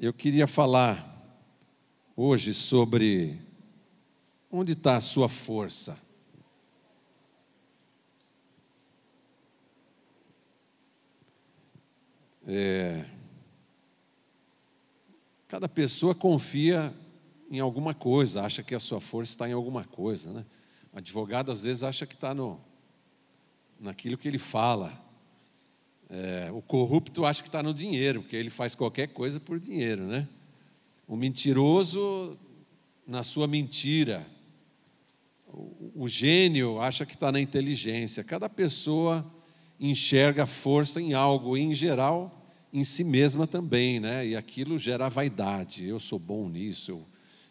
Eu queria falar hoje sobre onde está a sua força. É, cada pessoa confia em alguma coisa, acha que a sua força está em alguma coisa. Né? O advogado às vezes acha que está no, naquilo que ele fala. É, o corrupto acha que está no dinheiro, porque ele faz qualquer coisa por dinheiro, né? O mentiroso na sua mentira. O, o gênio acha que está na inteligência. Cada pessoa enxerga força em algo, e em geral, em si mesma também, né? E aquilo gera vaidade. Eu sou bom nisso, eu,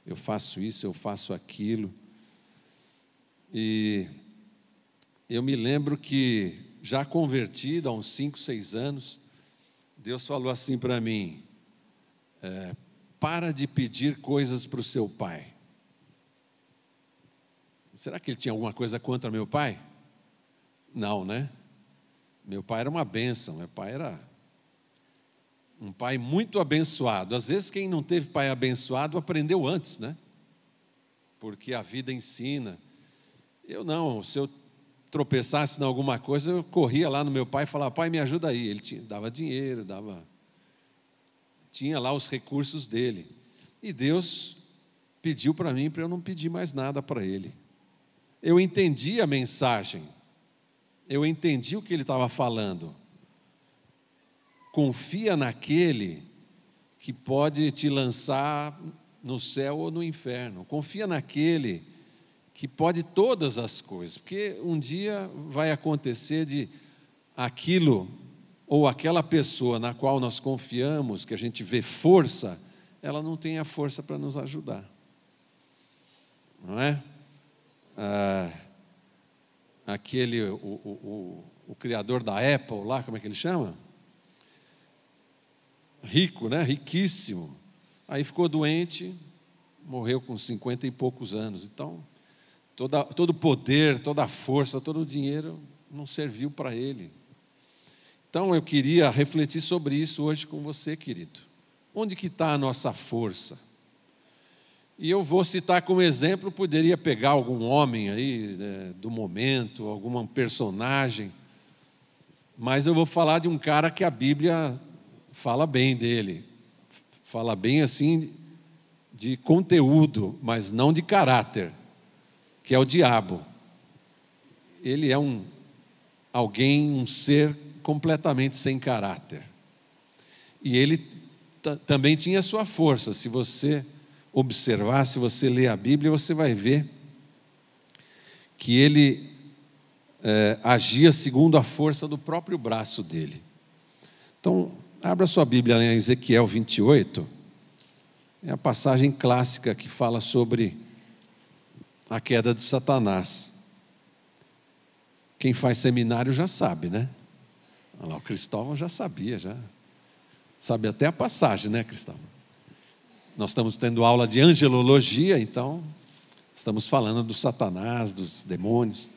eu faço isso, eu faço aquilo. E eu me lembro que, já convertido há uns 5, 6 anos, Deus falou assim para mim: é, para de pedir coisas para o seu pai. Será que ele tinha alguma coisa contra meu pai? Não, né? Meu pai era uma bênção, meu pai era um pai muito abençoado. Às vezes, quem não teve pai abençoado aprendeu antes, né? Porque a vida ensina. Eu não, se eu tropeçasse em alguma coisa, eu corria lá no meu pai e falava: Pai, me ajuda aí. Ele tinha, dava dinheiro, dava. Tinha lá os recursos dele. E Deus pediu para mim para eu não pedir mais nada para ele. Eu entendi a mensagem, eu entendi o que ele estava falando confia naquele que pode te lançar no céu ou no inferno. Confia naquele que pode todas as coisas, porque um dia vai acontecer de aquilo ou aquela pessoa na qual nós confiamos, que a gente vê força, ela não tem a força para nos ajudar. Não é? Ah, aquele, o, o, o, o criador da Apple lá, como é que ele chama? rico, né? riquíssimo. Aí ficou doente, morreu com cinquenta e poucos anos. Então, toda, todo poder, toda a força, todo o dinheiro não serviu para ele. Então, eu queria refletir sobre isso hoje com você, querido. Onde que está a nossa força? E eu vou citar como exemplo, poderia pegar algum homem aí né, do momento, algum personagem, mas eu vou falar de um cara que a Bíblia fala bem dele, fala bem assim de conteúdo, mas não de caráter, que é o diabo. Ele é um alguém, um ser completamente sem caráter. E ele também tinha sua força. Se você observar, se você ler a Bíblia, você vai ver que ele é, agia segundo a força do próprio braço dele. Então, Abra sua Bíblia em Ezequiel 28. É a passagem clássica que fala sobre a queda de Satanás. Quem faz seminário já sabe, né? Olha lá, o Cristóvão já sabia, já. Sabe até a passagem, né, Cristóvão? Nós estamos tendo aula de angelologia, então estamos falando do Satanás, dos demônios.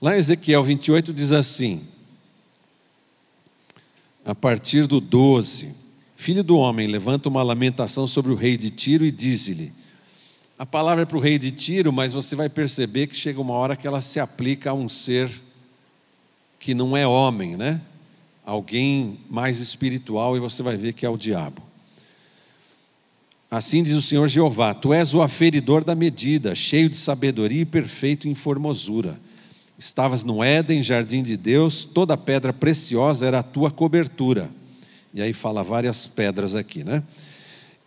Lá em Ezequiel 28 diz assim: a partir do 12: Filho do homem, levanta uma lamentação sobre o rei de Tiro e diz-lhe. A palavra é para o rei de Tiro, mas você vai perceber que chega uma hora que ela se aplica a um ser que não é homem, né? Alguém mais espiritual, e você vai ver que é o diabo. Assim diz o Senhor Jeová: Tu és o aferidor da medida, cheio de sabedoria e perfeito em formosura Estavas no Éden, jardim de Deus, toda pedra preciosa era a tua cobertura. E aí fala várias pedras aqui, né?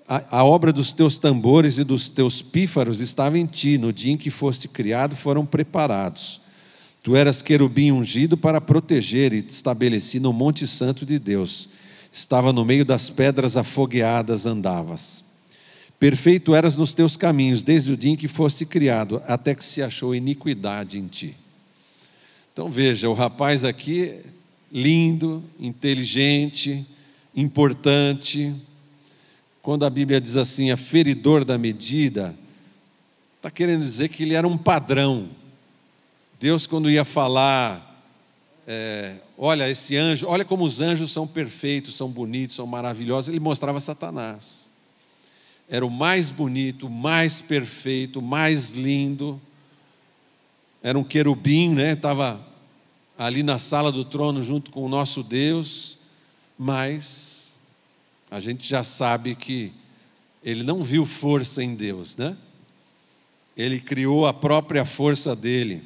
A, a, obra dos teus tambores e dos teus pífaros estava em ti, no dia em que foste criado foram preparados. Tu eras querubim ungido para proteger e te estabeleci no Monte Santo de Deus. Estava no meio das pedras afogueadas andavas. Perfeito eras nos teus caminhos, desde o dia em que foste criado, até que se achou iniquidade em ti. Então veja, o rapaz aqui, lindo, inteligente, importante. Quando a Bíblia diz assim, aferidor da medida, está querendo dizer que ele era um padrão. Deus, quando ia falar é, olha esse anjo, olha como os anjos são perfeitos, são bonitos, são maravilhosos. Ele mostrava Satanás. Era o mais bonito, mais perfeito, mais lindo. Era um querubim, né? Estava ali na sala do trono junto com o nosso Deus, mas a gente já sabe que ele não viu força em Deus, né? Ele criou a própria força dele.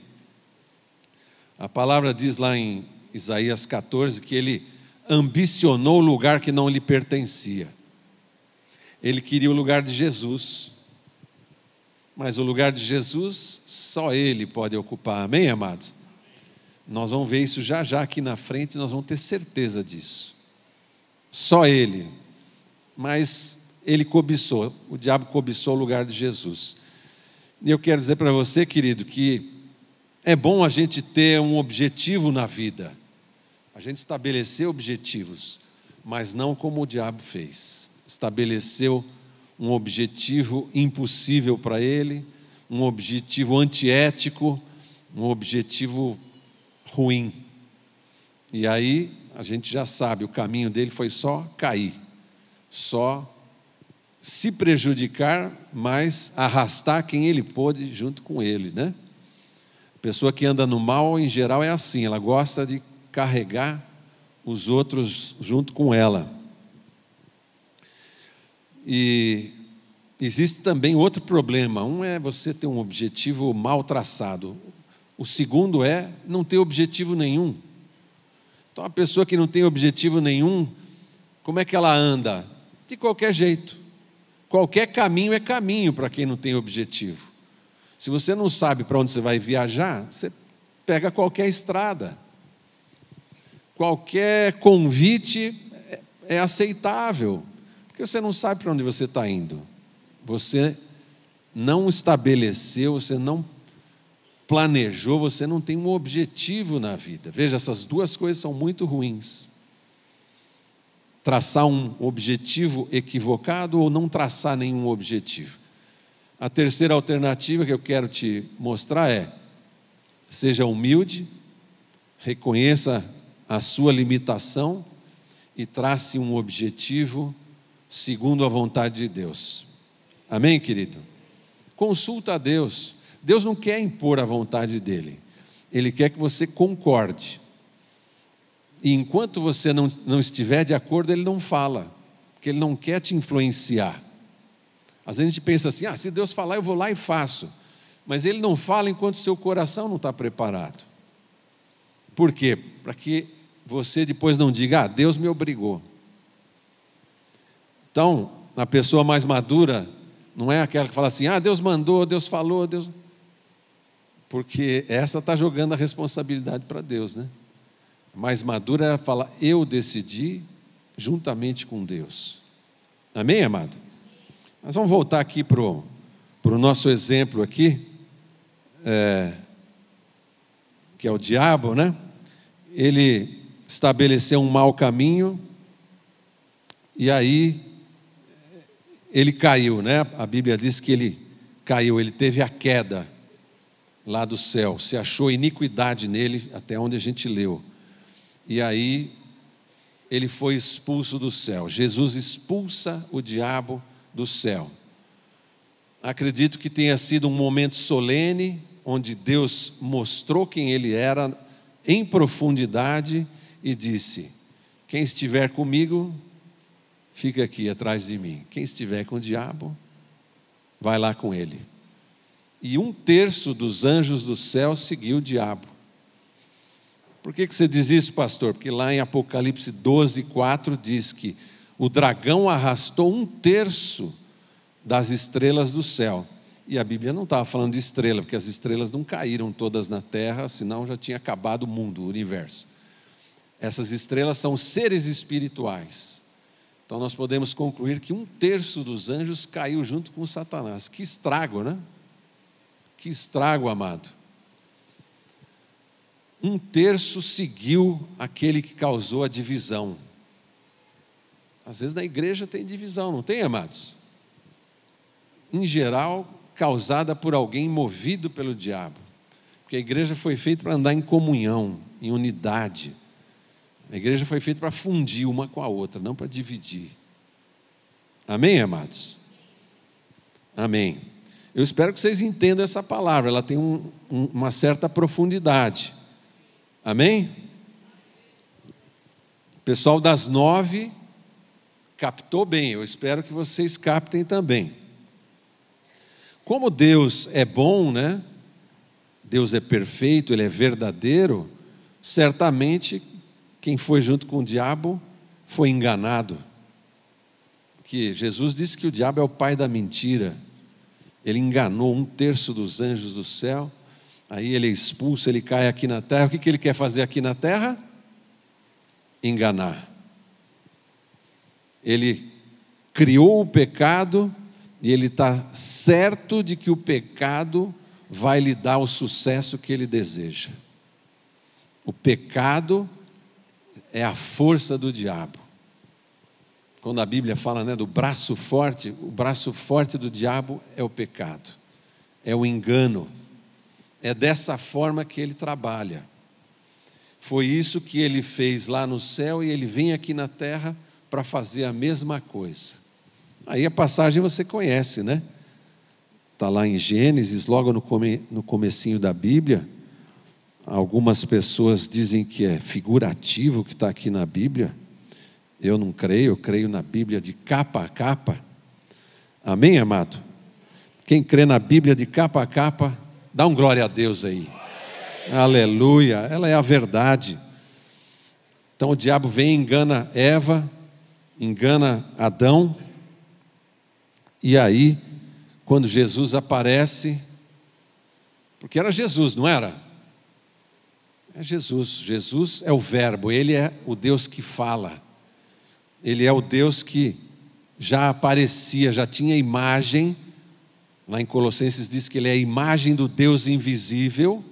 A palavra diz lá em Isaías 14 que ele ambicionou o lugar que não lhe pertencia. Ele queria o lugar de Jesus. Mas o lugar de Jesus só ele pode ocupar. Amém, amados? Nós vamos ver isso já já aqui na frente, nós vamos ter certeza disso. Só ele. Mas ele cobiçou, o diabo cobiçou o lugar de Jesus. E eu quero dizer para você, querido, que é bom a gente ter um objetivo na vida, a gente estabelecer objetivos, mas não como o diabo fez. Estabeleceu um objetivo impossível para ele, um objetivo antiético, um objetivo ruim. E aí a gente já sabe, o caminho dele foi só cair, só se prejudicar, mas arrastar quem ele pôde junto com ele, né? A pessoa que anda no mal, em geral, é assim, ela gosta de carregar os outros junto com ela. E existe também outro problema. Um é você ter um objetivo mal traçado. O segundo é não ter objetivo nenhum. Então, a pessoa que não tem objetivo nenhum, como é que ela anda? De qualquer jeito. Qualquer caminho é caminho para quem não tem objetivo. Se você não sabe para onde você vai viajar, você pega qualquer estrada. Qualquer convite é, é aceitável, porque você não sabe para onde você está indo. Você não estabeleceu, você não planejou, você não tem um objetivo na vida. Veja, essas duas coisas são muito ruins traçar um objetivo equivocado ou não traçar nenhum objetivo. A terceira alternativa que eu quero te mostrar é: seja humilde, reconheça a sua limitação e trace um objetivo segundo a vontade de Deus. Amém, querido? Consulta a Deus. Deus não quer impor a vontade dele, ele quer que você concorde. E enquanto você não, não estiver de acordo, ele não fala, porque ele não quer te influenciar. Às vezes a gente pensa assim: ah, se Deus falar, eu vou lá e faço. Mas ele não fala enquanto seu coração não está preparado. Por quê? Para que você depois não diga, ah, Deus me obrigou. Então, a pessoa mais madura não é aquela que fala assim, ah, Deus mandou, Deus falou, Deus. Porque essa está jogando a responsabilidade para Deus, né? Mais madura fala: Eu decidi juntamente com Deus. Amém, amado? Mas vamos voltar aqui para o nosso exemplo aqui, é, que é o diabo, né? Ele estabeleceu um mau caminho e aí ele caiu, né? A Bíblia diz que ele caiu, ele teve a queda lá do céu, se achou iniquidade nele, até onde a gente leu e aí ele foi expulso do céu. Jesus expulsa o diabo do céu. Acredito que tenha sido um momento solene, onde Deus mostrou quem ele era em profundidade e disse: Quem estiver comigo, fica aqui atrás de mim. Quem estiver com o diabo, vai lá com ele. E um terço dos anjos do céu seguiu o diabo. Por que, que você diz isso, pastor? Porque lá em Apocalipse 12, 4 diz que o dragão arrastou um terço das estrelas do céu. E a Bíblia não estava falando de estrela, porque as estrelas não caíram todas na terra, senão já tinha acabado o mundo, o universo. Essas estrelas são seres espirituais. Então nós podemos concluir que um terço dos anjos caiu junto com Satanás. Que estrago, né? Que estrago, amado um terço seguiu aquele que causou a divisão. Às vezes na igreja tem divisão, não tem, amados? Em geral, causada por alguém movido pelo diabo. Porque a igreja foi feita para andar em comunhão, em unidade. A igreja foi feita para fundir uma com a outra, não para dividir. Amém, amados? Amém. Eu espero que vocês entendam essa palavra, ela tem um, um, uma certa profundidade. Amém? O pessoal das nove captou bem, eu espero que vocês captem também. Como Deus é bom, né? Deus é perfeito, Ele é verdadeiro, certamente quem foi junto com o diabo foi enganado. Que Jesus disse que o diabo é o pai da mentira. Ele enganou um terço dos anjos do céu, aí ele é expulso, ele cai aqui na terra. O que, que ele quer fazer aqui na terra? Enganar. Ele criou o pecado e ele está certo de que o pecado vai lhe dar o sucesso que ele deseja. O pecado é a força do diabo. Quando a Bíblia fala né, do braço forte, o braço forte do diabo é o pecado, é o engano. É dessa forma que ele trabalha. Foi isso que ele fez lá no céu e ele vem aqui na terra para fazer a mesma coisa. Aí a passagem você conhece, né? Está lá em Gênesis, logo no, come, no comecinho da Bíblia. Algumas pessoas dizem que é figurativo o que está aqui na Bíblia. Eu não creio, eu creio na Bíblia de capa a capa. Amém, amado? Quem crê na Bíblia de capa a capa, dá um glória a Deus aí. Aleluia, ela é a verdade. Então o diabo vem, engana Eva, engana Adão, e aí quando Jesus aparece, porque era Jesus, não era? É Jesus. Jesus é o Verbo, ele é o Deus que fala, ele é o Deus que já aparecia, já tinha imagem. Lá em Colossenses diz que ele é a imagem do Deus invisível,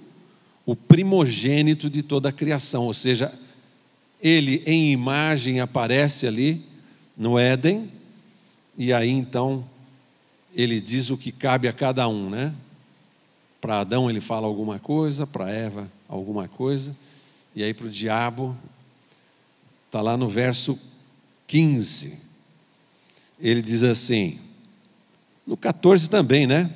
o primogênito de toda a criação, ou seja, ele em imagem aparece ali no Éden, e aí então ele diz o que cabe a cada um, né? Para Adão ele fala alguma coisa, para Eva alguma coisa, e aí para o diabo, está lá no verso 15, ele diz assim, no 14 também, né?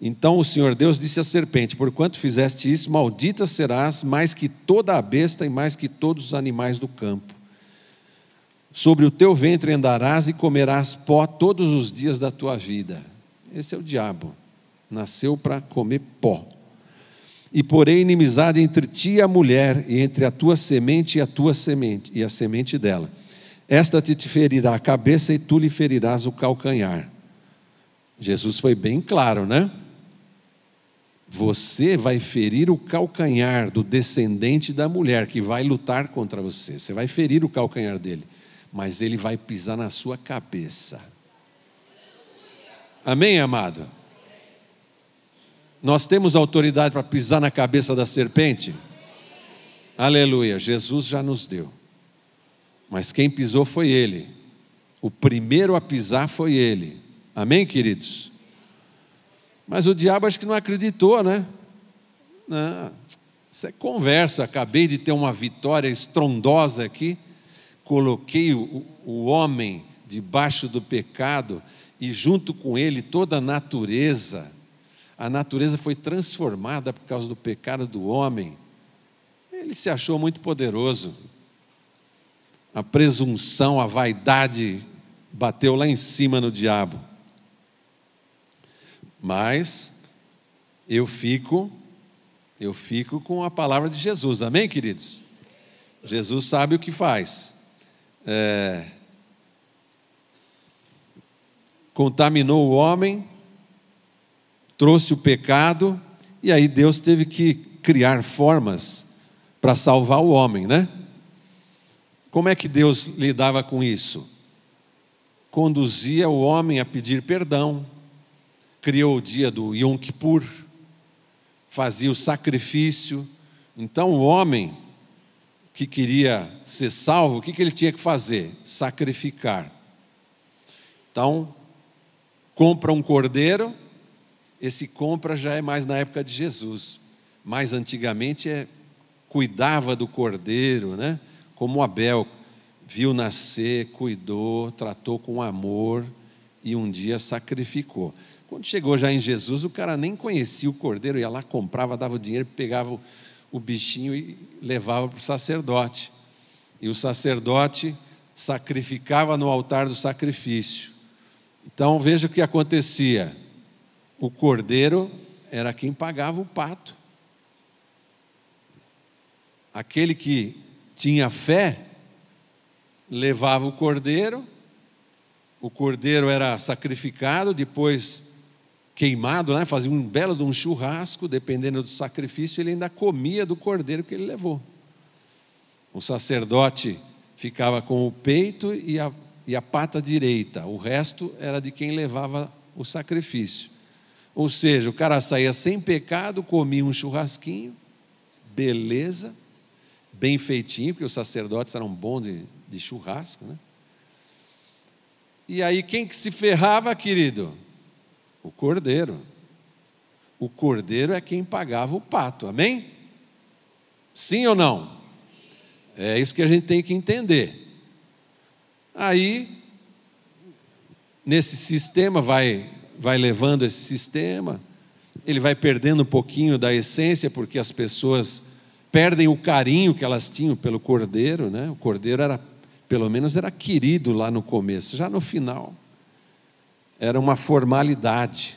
Então o Senhor Deus disse à serpente: Porquanto fizeste isso, maldita serás mais que toda a besta e mais que todos os animais do campo. Sobre o teu ventre andarás e comerás pó todos os dias da tua vida. Esse é o diabo. Nasceu para comer pó. E porém inimizade entre ti e a mulher, e entre a tua semente e a tua semente, e a semente dela. Esta te ferirá a cabeça e tu lhe ferirás o calcanhar. Jesus foi bem claro, né? Você vai ferir o calcanhar do descendente da mulher que vai lutar contra você. Você vai ferir o calcanhar dele, mas ele vai pisar na sua cabeça. Amém, amado? Nós temos autoridade para pisar na cabeça da serpente? Aleluia, Jesus já nos deu. Mas quem pisou foi ele. O primeiro a pisar foi ele. Amém, queridos? Mas o diabo acho que não acreditou, né? Não, isso é conversa. Acabei de ter uma vitória estrondosa aqui. Coloquei o, o homem debaixo do pecado e junto com ele toda a natureza. A natureza foi transformada por causa do pecado do homem. Ele se achou muito poderoso. A presunção, a vaidade bateu lá em cima no diabo. Mas eu fico, eu fico com a palavra de Jesus, amém, queridos? Jesus sabe o que faz. É, contaminou o homem, trouxe o pecado, e aí Deus teve que criar formas para salvar o homem, né? Como é que Deus lidava com isso? Conduzia o homem a pedir perdão, criou o dia do Yom Kippur, fazia o sacrifício. Então o homem que queria ser salvo, o que, que ele tinha que fazer? Sacrificar. Então, compra um cordeiro, esse compra já é mais na época de Jesus. Mais antigamente é cuidava do cordeiro, né? Como Abel viu nascer, cuidou, tratou com amor e um dia sacrificou. Quando chegou já em Jesus, o cara nem conhecia o cordeiro, ia lá, comprava, dava o dinheiro, pegava o bichinho e levava para o sacerdote. E o sacerdote sacrificava no altar do sacrifício. Então veja o que acontecia: o cordeiro era quem pagava o pato. Aquele que tinha fé levava o cordeiro, o cordeiro era sacrificado, depois queimado, né? fazia um belo de um churrasco, dependendo do sacrifício, ele ainda comia do cordeiro que ele levou. O sacerdote ficava com o peito e a, e a pata direita, o resto era de quem levava o sacrifício. Ou seja, o cara saía sem pecado, comia um churrasquinho, beleza, bem feitinho, porque os sacerdotes eram bons de, de churrasco, né? E aí quem que se ferrava, querido? O cordeiro. O cordeiro é quem pagava o pato, amém? Sim ou não? É isso que a gente tem que entender. Aí, nesse sistema, vai, vai levando esse sistema, ele vai perdendo um pouquinho da essência, porque as pessoas perdem o carinho que elas tinham pelo cordeiro, né? O cordeiro era, pelo menos, era querido lá no começo, já no final, era uma formalidade.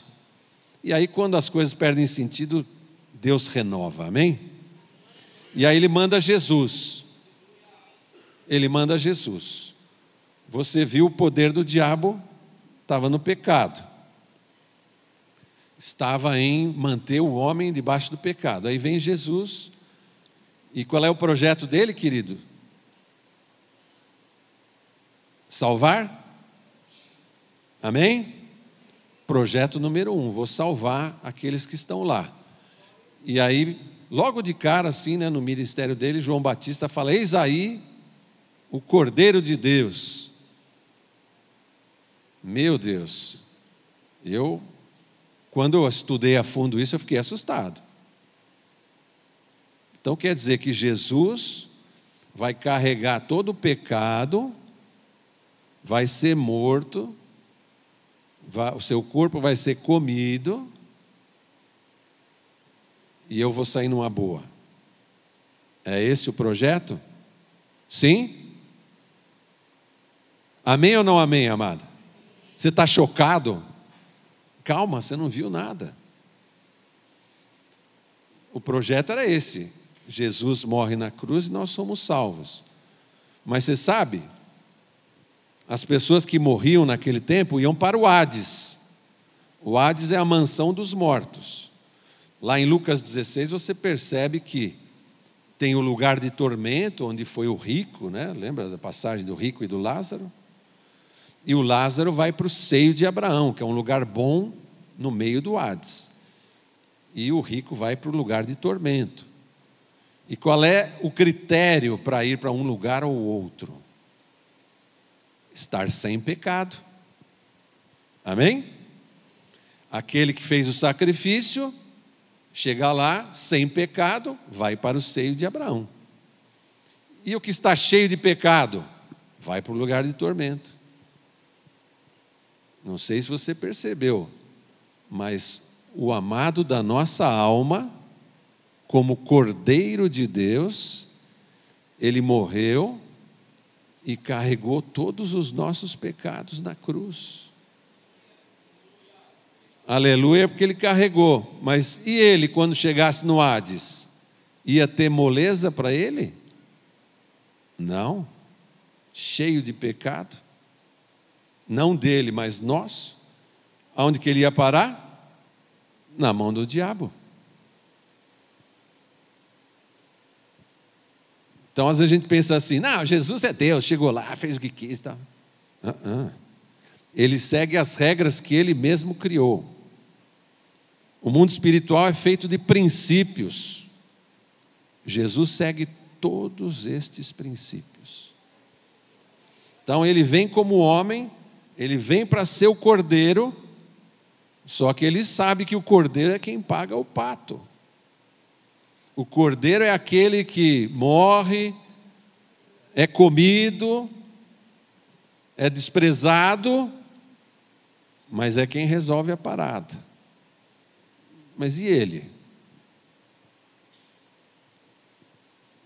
E aí, quando as coisas perdem sentido, Deus renova, amém? E aí ele manda Jesus. Ele manda Jesus. Você viu o poder do diabo, estava no pecado. Estava em manter o homem debaixo do pecado. Aí vem Jesus e qual é o projeto dele, querido? Salvar? Amém? Projeto número um: vou salvar aqueles que estão lá. E aí, logo de cara, assim, né, no ministério dele, João Batista fala: Eis aí o Cordeiro de Deus. Meu Deus, eu, quando eu estudei a fundo isso, eu fiquei assustado. Então quer dizer que Jesus vai carregar todo o pecado, vai ser morto, vai, o seu corpo vai ser comido, e eu vou sair numa boa. É esse o projeto? Sim? Amém ou não amém, amada? Você está chocado? Calma, você não viu nada. O projeto era esse: Jesus morre na cruz e nós somos salvos. Mas você sabe, as pessoas que morriam naquele tempo iam para o Hades. O Hades é a mansão dos mortos. Lá em Lucas 16 você percebe que tem o lugar de tormento, onde foi o rico, né? lembra da passagem do rico e do Lázaro? E o Lázaro vai para o seio de Abraão, que é um lugar bom no meio do Hades. E o rico vai para o lugar de tormento. E qual é o critério para ir para um lugar ou outro? Estar sem pecado. Amém? Aquele que fez o sacrifício, chega lá sem pecado, vai para o seio de Abraão. E o que está cheio de pecado, vai para o lugar de tormento. Não sei se você percebeu, mas o amado da nossa alma como Cordeiro de Deus, ele morreu e carregou todos os nossos pecados na cruz. Aleluia, porque ele carregou. Mas e ele, quando chegasse no Hades? Ia ter moleza para ele? Não. Cheio de pecado. Não dele, mas nós. Aonde que ele ia parar? Na mão do diabo. Então, às vezes a gente pensa assim: não, Jesus é Deus, chegou lá, fez o que quis. Tá. Uh -uh. Ele segue as regras que ele mesmo criou. O mundo espiritual é feito de princípios. Jesus segue todos estes princípios. Então, ele vem como homem, ele vem para ser o cordeiro, só que ele sabe que o cordeiro é quem paga o pato. O cordeiro é aquele que morre, é comido, é desprezado, mas é quem resolve a parada. Mas e ele?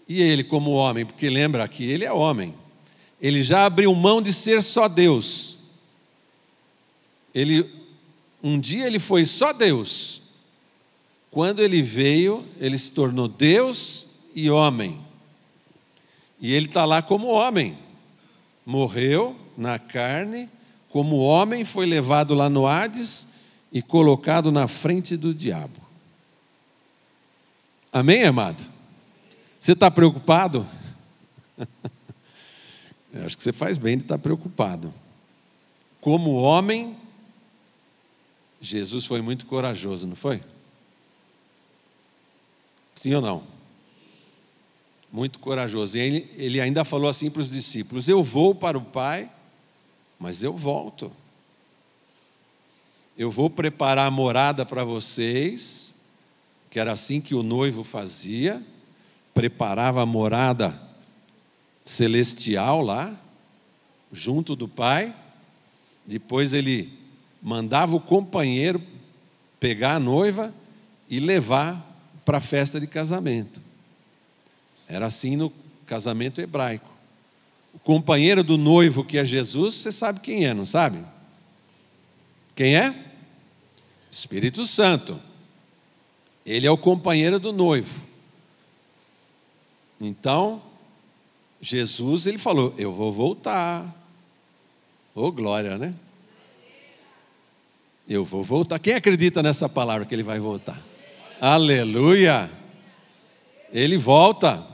E ele, como homem, porque lembra que ele é homem, ele já abriu mão de ser só Deus. Ele, um dia ele foi só Deus. Quando ele veio, ele se tornou Deus e homem. E ele está lá como homem. Morreu na carne, como homem, foi levado lá no Hades e colocado na frente do diabo. Amém, amado? Você está preocupado? Eu acho que você faz bem de estar preocupado. Como homem, Jesus foi muito corajoso, não foi? Sim ou não? Muito corajoso. E ele, ele ainda falou assim para os discípulos: Eu vou para o Pai, mas eu volto. Eu vou preparar a morada para vocês, que era assim que o noivo fazia, preparava a morada celestial lá, junto do Pai. Depois ele mandava o companheiro pegar a noiva e levar para a festa de casamento. Era assim no casamento hebraico. O companheiro do noivo, que é Jesus, você sabe quem é, não sabe? Quem é? Espírito Santo. Ele é o companheiro do noivo. Então, Jesus, ele falou: Eu vou voltar. Ô oh, glória, né? Eu vou voltar. Quem acredita nessa palavra que ele vai voltar? Aleluia! Ele volta.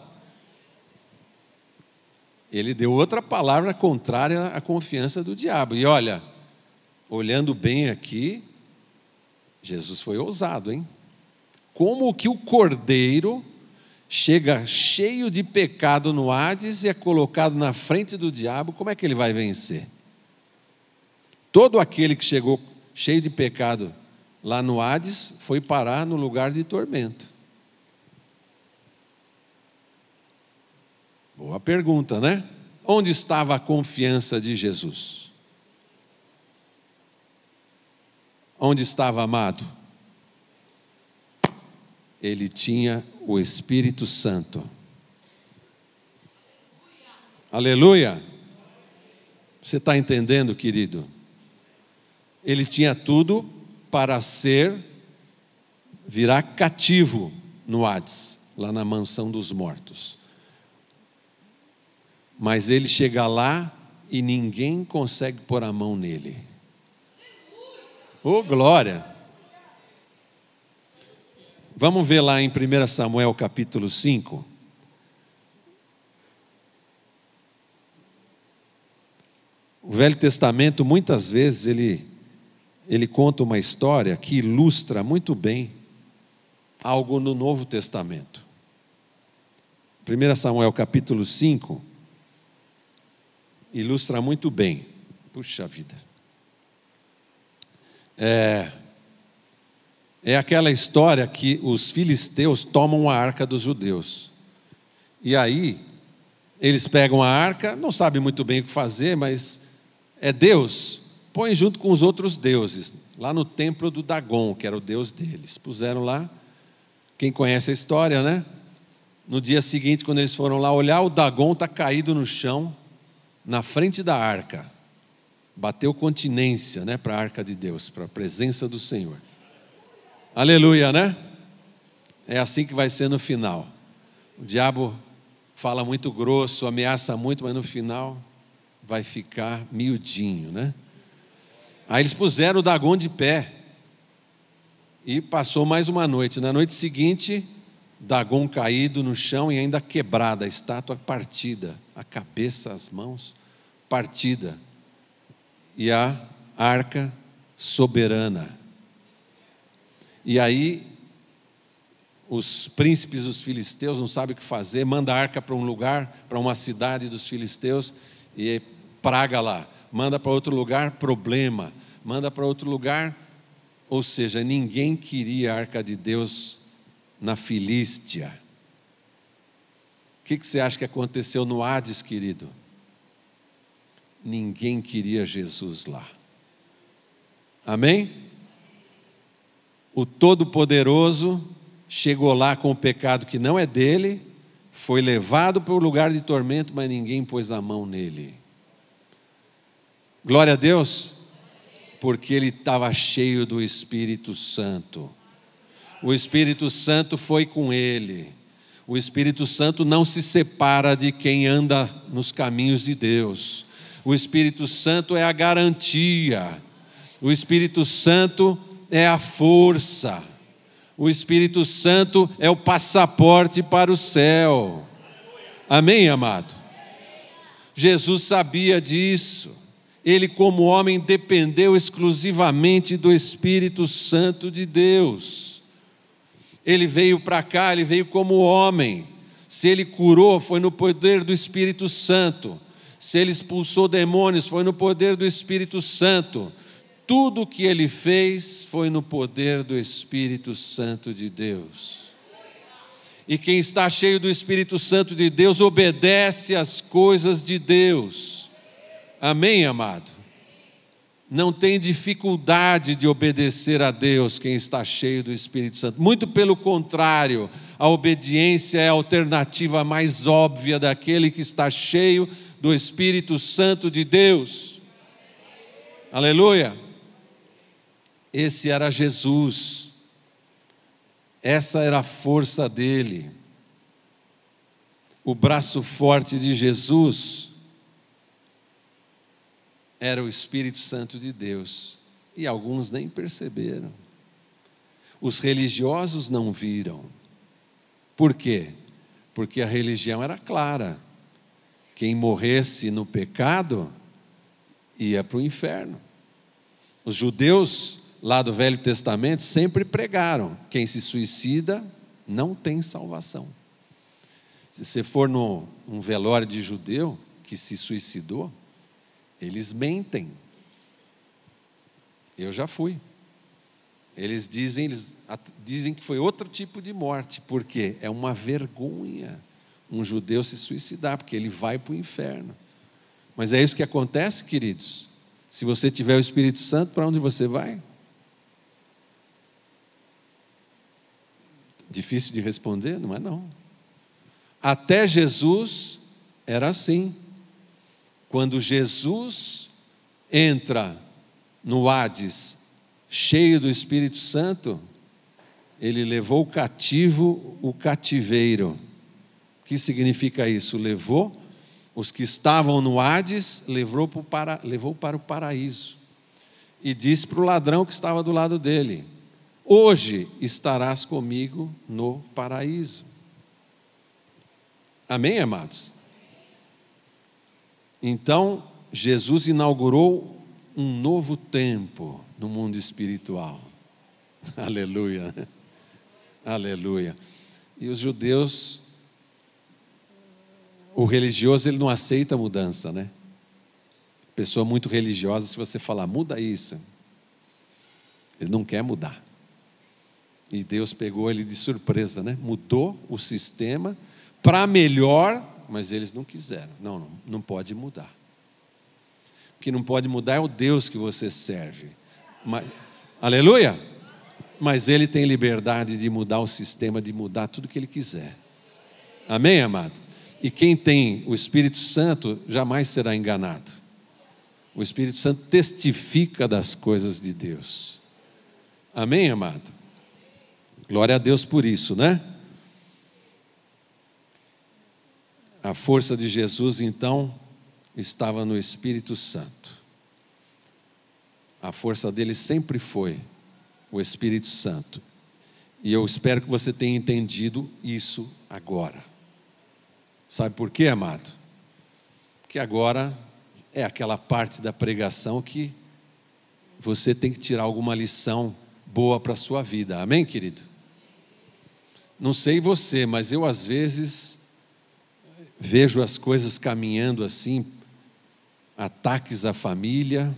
Ele deu outra palavra contrária à confiança do diabo. E olha, olhando bem aqui, Jesus foi ousado, hein? Como que o cordeiro chega cheio de pecado no Hades e é colocado na frente do diabo, como é que ele vai vencer? Todo aquele que chegou cheio de pecado lá no Hades, foi parar no lugar de tormento. Boa pergunta, né? Onde estava a confiança de Jesus? Onde estava amado? Ele tinha o Espírito Santo. Aleluia! Você está entendendo, querido? Ele tinha tudo para ser, virar cativo no Hades, lá na mansão dos mortos. Mas ele chega lá e ninguém consegue pôr a mão nele. Oh, glória! Vamos ver lá em 1 Samuel capítulo 5. O Velho Testamento, muitas vezes, ele ele conta uma história que ilustra muito bem algo no Novo Testamento. 1 Samuel capítulo 5 ilustra muito bem. Puxa vida. É, é aquela história que os filisteus tomam a arca dos judeus. E aí, eles pegam a arca, não sabem muito bem o que fazer, mas é Deus põe junto com os outros deuses, lá no templo do Dagon, que era o deus deles. Puseram lá, quem conhece a história, né? No dia seguinte, quando eles foram lá olhar, o Dagon está caído no chão, na frente da arca. Bateu continência né, para a arca de Deus, para a presença do Senhor. Aleluia, né? É assim que vai ser no final. O diabo fala muito grosso, ameaça muito, mas no final vai ficar miudinho, né? Aí eles puseram o Dagon de pé. E passou mais uma noite. Na noite seguinte, Dagon caído no chão e ainda quebrada, a estátua partida, a cabeça, as mãos partida. E a arca soberana. E aí os príncipes dos filisteus não sabem o que fazer, manda a arca para um lugar, para uma cidade dos filisteus e praga lá manda para outro lugar, problema, manda para outro lugar. Ou seja, ninguém queria a arca de Deus na Filístia, que, que você acha que aconteceu no Hades, querido? Ninguém queria Jesus lá. Amém? O Todo-Poderoso chegou lá com o pecado que não é dele, foi levado para o lugar de tormento, mas ninguém pôs a mão nele. Glória a Deus, porque ele estava cheio do Espírito Santo. O Espírito Santo foi com ele. O Espírito Santo não se separa de quem anda nos caminhos de Deus. O Espírito Santo é a garantia. O Espírito Santo é a força. O Espírito Santo é o passaporte para o céu. Amém, amado? Jesus sabia disso. Ele, como homem, dependeu exclusivamente do Espírito Santo de Deus. Ele veio para cá, ele veio como homem. Se ele curou, foi no poder do Espírito Santo. Se ele expulsou demônios, foi no poder do Espírito Santo. Tudo o que ele fez foi no poder do Espírito Santo de Deus. E quem está cheio do Espírito Santo de Deus obedece às coisas de Deus. Amém, amado? não tem dificuldade de obedecer a Deus quem está cheio do Espírito Santo. Muito pelo contrário, a obediência é a alternativa mais óbvia daquele que está cheio do Espírito Santo de Deus. Aleluia! Esse era Jesus, essa era a força dele. O braço forte de Jesus era o Espírito Santo de Deus. E alguns nem perceberam. Os religiosos não viram. Por quê? Porque a religião era clara. Quem morresse no pecado ia para o inferno. Os judeus lá do Velho Testamento sempre pregaram: quem se suicida não tem salvação. Se você for num velório de judeu que se suicidou, eles mentem. Eu já fui. Eles dizem, eles dizem que foi outro tipo de morte, porque é uma vergonha um judeu se suicidar, porque ele vai para o inferno. Mas é isso que acontece, queridos. Se você tiver o Espírito Santo, para onde você vai? Difícil de responder, não é não. Até Jesus era assim. Quando Jesus entra no Hades, cheio do Espírito Santo, ele levou cativo o cativeiro. O que significa isso? Levou os que estavam no Hades, levou para, levou para o paraíso. E disse para o ladrão que estava do lado dele: Hoje estarás comigo no paraíso. Amém, amados? Então, Jesus inaugurou um novo tempo no mundo espiritual. Aleluia. Aleluia. E os judeus, o religioso, ele não aceita mudança, né? Pessoa muito religiosa, se você falar, muda isso, ele não quer mudar. E Deus pegou ele de surpresa, né? Mudou o sistema para melhor mas eles não quiseram. Não, não, não pode mudar. O que não pode mudar é o Deus que você serve. Mas, aleluia! Mas ele tem liberdade de mudar o sistema, de mudar tudo que ele quiser. Amém, amado? E quem tem o Espírito Santo jamais será enganado. O Espírito Santo testifica das coisas de Deus. Amém, amado? Glória a Deus por isso, né? A força de Jesus, então, estava no Espírito Santo. A força dele sempre foi o Espírito Santo. E eu espero que você tenha entendido isso agora. Sabe por quê, amado? Porque agora é aquela parte da pregação que você tem que tirar alguma lição boa para a sua vida. Amém, querido? Não sei você, mas eu às vezes vejo as coisas caminhando assim, ataques à família,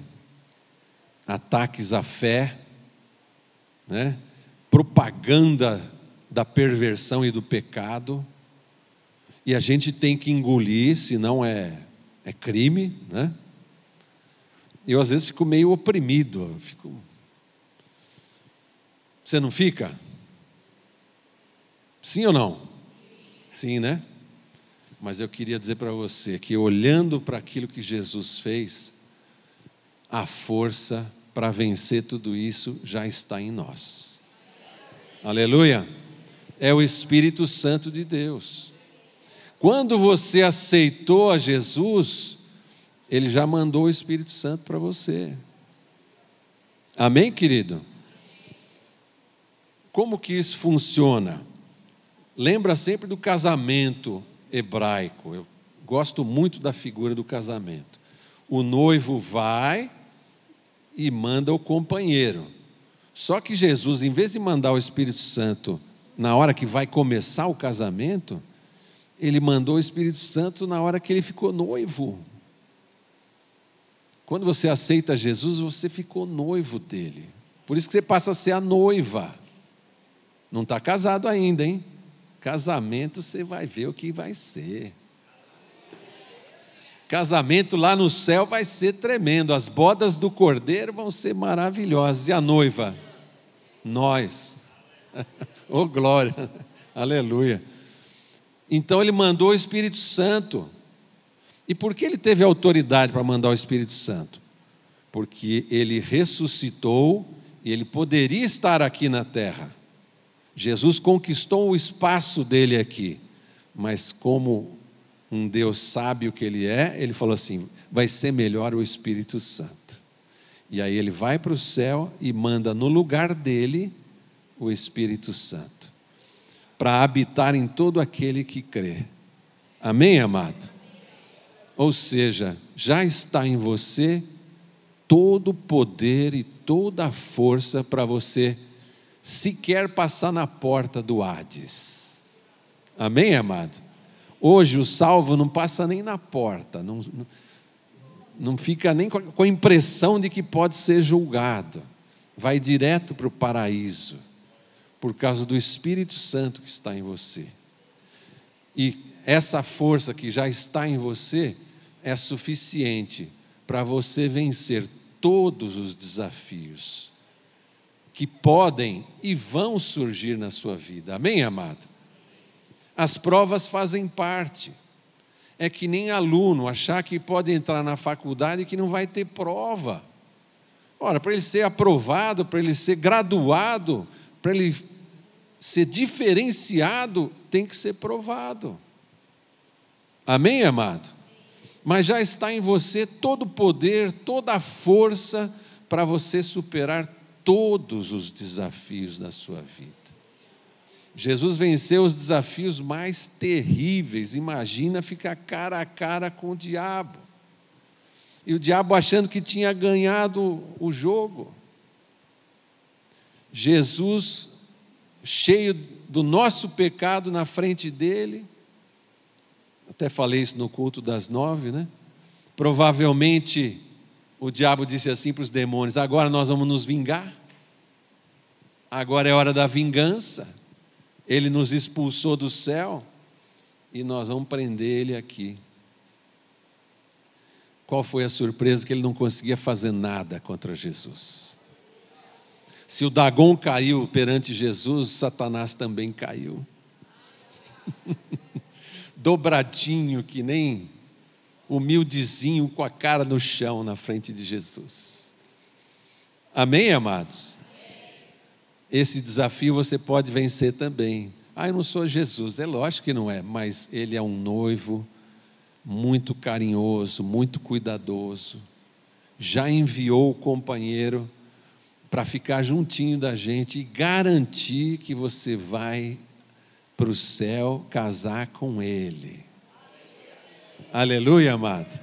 ataques à fé, né? propaganda da perversão e do pecado. E a gente tem que engolir, senão é, é crime, né? Eu às vezes fico meio oprimido, fico... Você não fica? Sim ou não? Sim, né? Mas eu queria dizer para você que olhando para aquilo que Jesus fez, a força para vencer tudo isso já está em nós. Aleluia! É o Espírito Santo de Deus. Quando você aceitou a Jesus, Ele já mandou o Espírito Santo para você. Amém, querido? Como que isso funciona? Lembra sempre do casamento hebraico. Eu gosto muito da figura do casamento. O noivo vai e manda o companheiro. Só que Jesus, em vez de mandar o Espírito Santo na hora que vai começar o casamento, ele mandou o Espírito Santo na hora que ele ficou noivo. Quando você aceita Jesus, você ficou noivo dele. Por isso que você passa a ser a noiva. Não está casado ainda, hein? Casamento você vai ver o que vai ser. Casamento lá no céu vai ser tremendo. As bodas do cordeiro vão ser maravilhosas. E a noiva? Nós. oh, glória. Aleluia. Então ele mandou o Espírito Santo. E por que ele teve autoridade para mandar o Espírito Santo? Porque ele ressuscitou e ele poderia estar aqui na terra Jesus conquistou o espaço dele aqui, mas como um Deus sabe o que ele é, ele falou assim: vai ser melhor o Espírito Santo. E aí ele vai para o céu e manda no lugar dele o Espírito Santo, para habitar em todo aquele que crê. Amém, amado? Ou seja, já está em você todo o poder e toda a força para você sequer passar na porta do Hades. Amém, amado? Hoje o salvo não passa nem na porta, não, não, fica nem com a impressão de que pode ser julgado, vai direto para o paraíso, por causa do Espírito Santo que está em você. E essa força que já está em você é suficiente para você vencer todos os desafios que podem e vão surgir na sua vida. Amém, amado? As provas fazem parte. É que nem aluno achar que pode entrar na faculdade e que não vai ter prova. Ora, para ele ser aprovado, para ele ser graduado, para ele ser diferenciado, tem que ser provado. Amém, amado? Mas já está em você todo o poder, toda a força para você superar todos os desafios da sua vida. Jesus venceu os desafios mais terríveis. Imagina ficar cara a cara com o diabo. E o diabo achando que tinha ganhado o jogo. Jesus, cheio do nosso pecado na frente dele, até falei isso no culto das nove, né? Provavelmente o diabo disse assim para os demônios: agora nós vamos nos vingar agora é hora da vingança. Ele nos expulsou do céu e nós vamos prender ele aqui. Qual foi a surpresa? Que ele não conseguia fazer nada contra Jesus. Se o Dagon caiu perante Jesus, Satanás também caiu. Dobradinho, que nem humildezinho, com a cara no chão na frente de Jesus. Amém, amados? esse desafio você pode vencer também. Ah, eu não sou Jesus. É lógico que não é, mas ele é um noivo muito carinhoso, muito cuidadoso. Já enviou o companheiro para ficar juntinho da gente e garantir que você vai para o céu casar com ele. Aleluia, amado.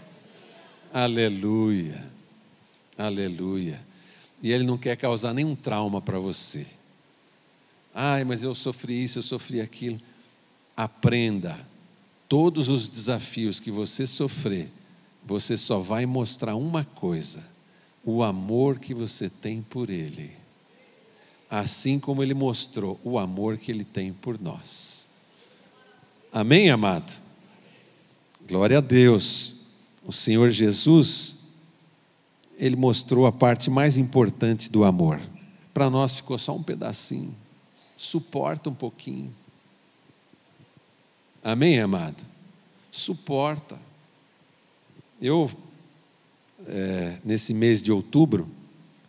Aleluia. Aleluia. E ele não quer causar nenhum trauma para você. Ai, mas eu sofri isso, eu sofri aquilo. Aprenda. Todos os desafios que você sofrer, você só vai mostrar uma coisa: o amor que você tem por Ele. Assim como Ele mostrou o amor que Ele tem por nós. Amém, amado? Glória a Deus. O Senhor Jesus, ele mostrou a parte mais importante do amor. Para nós ficou só um pedacinho. Suporta um pouquinho. Amém, amado? Suporta. Eu, é, nesse mês de outubro,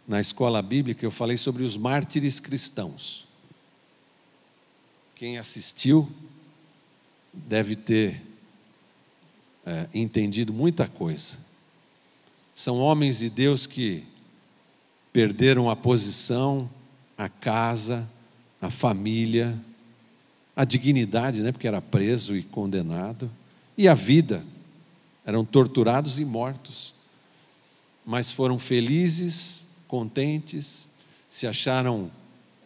na escola bíblica, eu falei sobre os mártires cristãos. Quem assistiu deve ter é, entendido muita coisa. São homens de Deus que perderam a posição, a casa, a família, a dignidade, né, porque era preso e condenado, e a vida. Eram torturados e mortos. Mas foram felizes, contentes, se acharam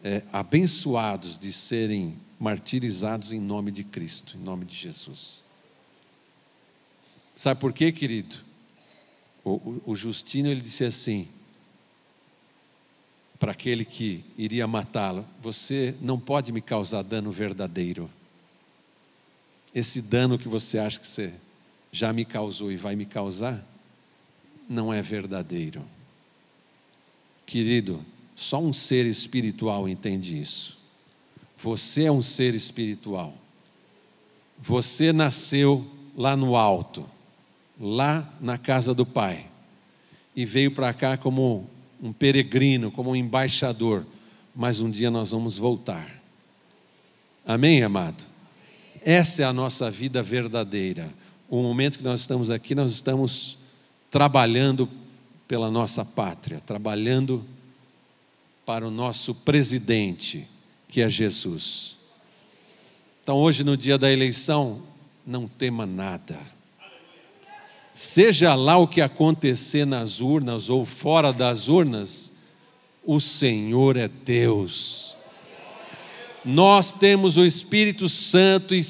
é, abençoados de serem martirizados em nome de Cristo, em nome de Jesus. Sabe por quê, querido? O, o, Justino ele disse assim: para aquele que iria matá-lo: Você não pode me causar dano verdadeiro. Esse dano que você acha que você já me causou e vai me causar, não é verdadeiro. Querido, só um ser espiritual entende isso. Você é um ser espiritual. Você nasceu lá no alto, lá na casa do Pai, e veio para cá como um peregrino, como um embaixador, mas um dia nós vamos voltar. Amém, amado? Essa é a nossa vida verdadeira. O momento que nós estamos aqui, nós estamos trabalhando pela nossa pátria, trabalhando para o nosso presidente, que é Jesus. Então, hoje, no dia da eleição, não tema nada Seja lá o que acontecer nas urnas ou fora das urnas, o Senhor é Deus. Nós temos o Espírito Santo e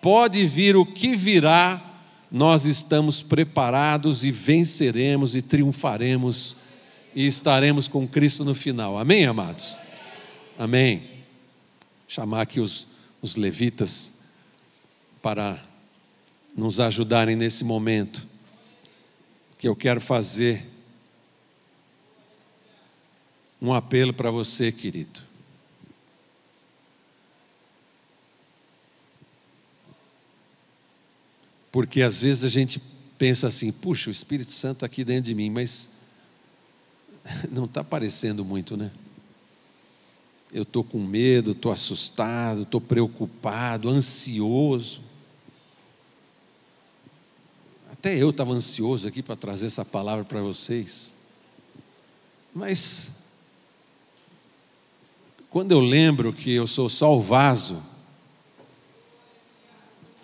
pode vir o que virá, nós estamos preparados e venceremos e triunfaremos e estaremos com Cristo no final. Amém, amados? Amém. Chamar aqui os, os levitas para nos ajudarem nesse momento, que eu quero fazer um apelo para você, querido. Porque às vezes a gente pensa assim: puxa, o Espírito Santo está aqui dentro de mim, mas não está aparecendo muito, né? Eu estou com medo, estou assustado, estou preocupado, ansioso. Até eu estava ansioso aqui para trazer essa palavra para vocês. Mas, quando eu lembro que eu sou só o vaso,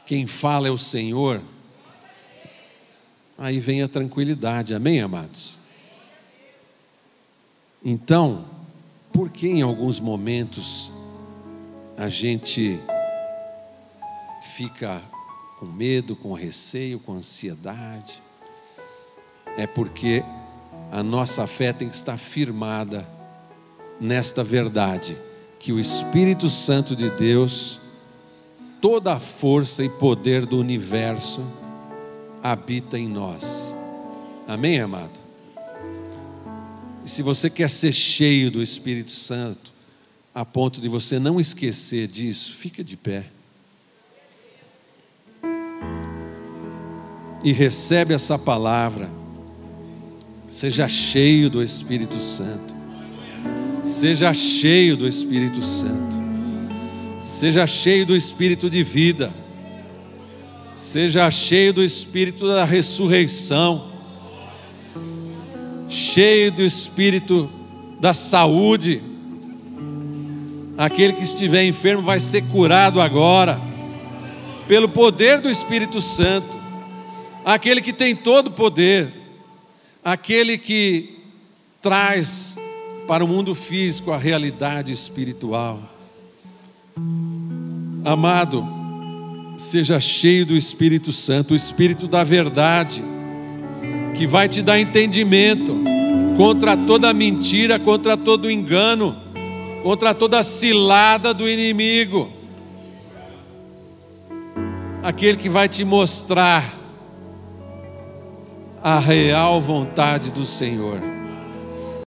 quem fala é o Senhor, aí vem a tranquilidade, amém, amados? Então, por que em alguns momentos a gente fica com medo, com receio, com ansiedade, é porque a nossa fé tem que estar firmada nesta verdade, que o Espírito Santo de Deus, toda a força e poder do universo, habita em nós. Amém, amado? E se você quer ser cheio do Espírito Santo, a ponto de você não esquecer disso, fica de pé. E recebe essa palavra. Seja cheio do Espírito Santo. Seja cheio do Espírito Santo. Seja cheio do Espírito de vida. Seja cheio do Espírito da ressurreição. Cheio do Espírito da saúde. Aquele que estiver enfermo vai ser curado agora, pelo poder do Espírito Santo aquele que tem todo o poder, aquele que traz para o mundo físico a realidade espiritual. Amado, seja cheio do Espírito Santo, o Espírito da verdade, que vai te dar entendimento contra toda mentira, contra todo engano, contra toda cilada do inimigo. Aquele que vai te mostrar a real vontade do Senhor.